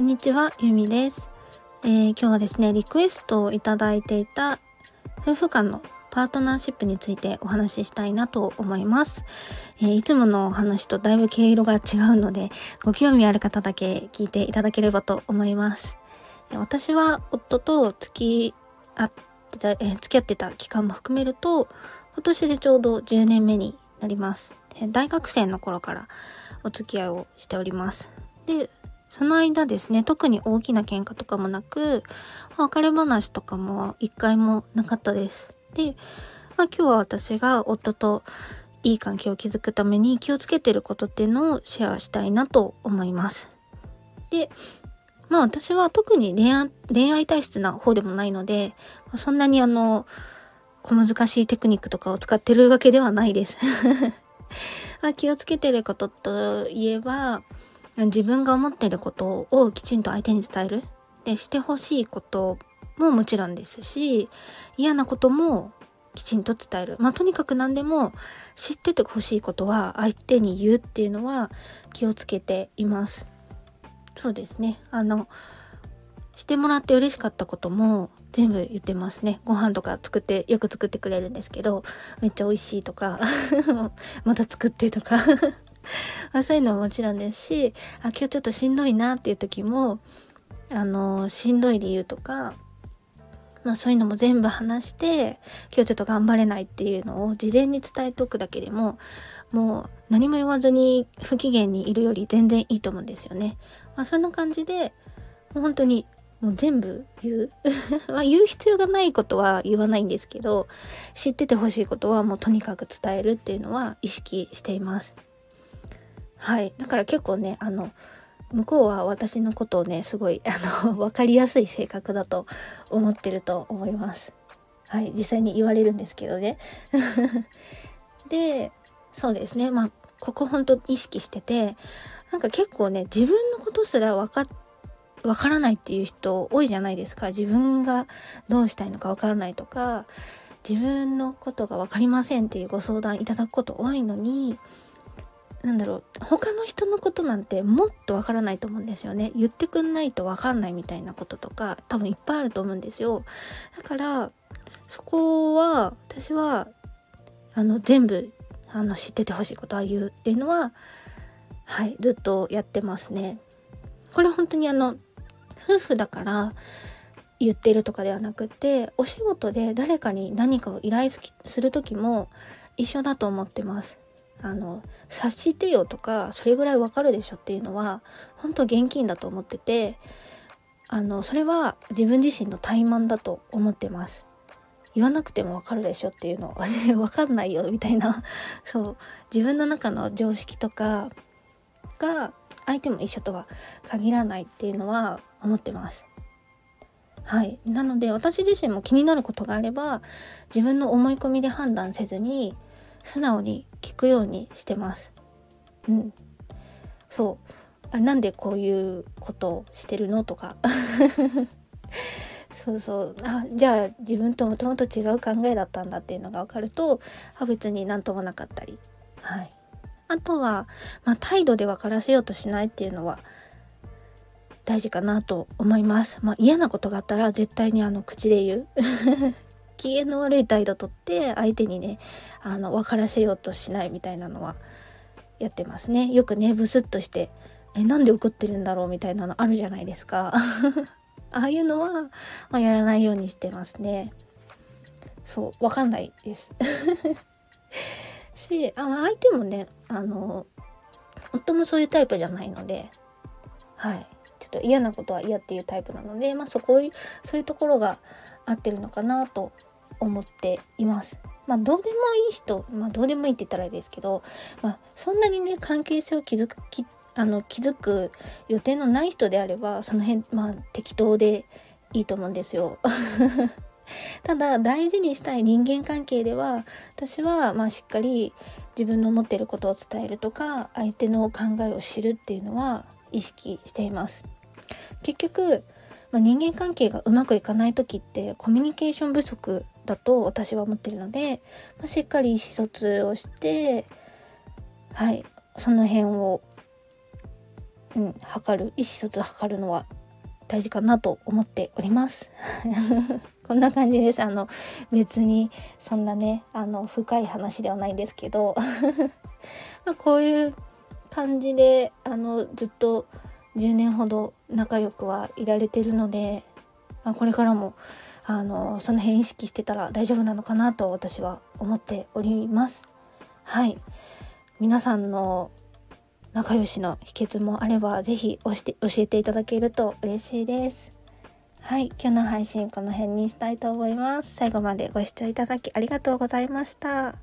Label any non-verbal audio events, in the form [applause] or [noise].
こんにちは、ゆみです、えー、今日はですね、リクエストをいただいていた夫婦間のパートナーシップについてお話ししたいなと思います。えー、いつものお話とだいぶ毛色が違うので、ご興味ある方だけ聞いていただければと思います。私は夫と付き合ってた、えー、付き合ってた期間も含めると、今年でちょうど10年目になります。大学生の頃からお付き合いをしております。で、その間ですね、特に大きな喧嘩とかもなく、別れ話とかも一回もなかったです。で、まあ、今日は私が夫といい関係を築くために気をつけてることっていうのをシェアしたいなと思います。で、まあ私は特に恋愛体質な方でもないので、そんなにあの、小難しいテクニックとかを使ってるわけではないです。[laughs] まあ気をつけてることといえば、自分が思ってることをきちんと相手に伝える。で、してほしいことももちろんですし、嫌なこともきちんと伝える。まあ、とにかく何でも知っててほしいことは相手に言うっていうのは気をつけています。そうですね。あの、してもらって嬉しかったことも全部言ってますね。ご飯とか作って、よく作ってくれるんですけど、めっちゃ美味しいとか [laughs] また作ってとかまあ、そういうのももちろんですしあ今日ちょっとしんどいなっていう時もあのしんどい理由とか、まあ、そういうのも全部話して今日ちょっと頑張れないっていうのを事前に伝えておくだけでももう何も言わずに不機嫌にいるより全然いいと思うんですよね。まあ、そんな感じでもう本当にもう全部言う [laughs] ま言う必要がないことは言わないんですけど知っててほしいことはもうとにかく伝えるっていうのは意識しています。はい。だから結構ねあの向こうは私のことをねすごいあの [laughs] 分かりやすい性格だと思ってると思います。はい。実際に言われるんですけどね。[laughs] でそうですね。まあここほんと意識しててなんか結構ね自分のことすら分かわからないっていう人多いじゃないですか。自分がどうしたいのかわからないとか自分のことが分かりませんっていうご相談いただくこと多いのになんだろう他の人のことなんてもっとわからないと思うんですよね。言ってくんないとわかんないみたいなこととか多分いっぱいあると思うんですよ。だからそこは私はあの全部あの知っててほしいことは言うっていうのははいずっとやってますね。これ本当にあの夫婦だから言ってるとかではなくてお仕事で誰かに何かを依頼する時も一緒だと思ってます。あの察してよとかそれぐらいわかるでしょっていうのは本当現金だと思っててあのそれは自分自身の怠慢だと思ってます。言わなくてもわかるでしょっていうの。は [laughs] わかんないよみたいな。そう。自分の中の常識とかが相手も一緒とは限らないっていうのは思ってます。はい。なので私自身も気になることがあれば自分の思い込みで判断せずに素直に聞くようにしてます。うん。そう。あなんでこういうことをしてるの？とか。[laughs] そうそうあじゃあ自分ともともと違う考えだったんだっていうのが分かるとあ別になんともなかったりはいあとは、まあ、態度で分からせようとしないっていうのは大事かなと思います。まあ、嫌なことがあったら絶対にあの口で言う機嫌の悪い態度とって相手にねあの分からせようとしないみたいなのはやってますね。よくねブスッとしてえなんで怒ってるんだろう？みたいなのあるじゃないですか。[laughs] ああいうのは、まあ、やらないようにしてますね。そうわかんないです。[laughs] しあ相手もねあの夫もそういうタイプじゃないのではい。ちょっと嫌なことは嫌っていうタイプなのでまあそこそういうところが合ってるのかなと思っています。まあどうでもいい人、まあどうでもいいって言ったらいいですけど、まあそんなにね関係性を築く、あの築く予定のない人であれば、その辺まあ適当でいいと思うんですよ。[laughs] ただ大事にしたい人間関係では私はまあしっかり自分の思ってることを伝えるとか相手の考えを知るっていうのは意識しています。結局まあ、人間関係がうまくいかない時ってコミュニケーション不足だと私は思ってるので、まあ、しっかり意思疎通をしてはいその辺をうん、測る意思疎通を測るのは大事かなと思っております。[laughs] こんな感じです。あの別にそんなねあの深い話ではないんですけど。[laughs] まこういう感じであのずっと10年ほど仲良くはいられてるので、まあ、これからもあのその辺意識してたら大丈夫なのかなと私は思っております。はい。皆さんの仲良しの秘訣もあれば是非教えていただけると嬉しいです。はい。今日の配信この辺にしたいと思います。最後までご視聴いただきありがとうございました。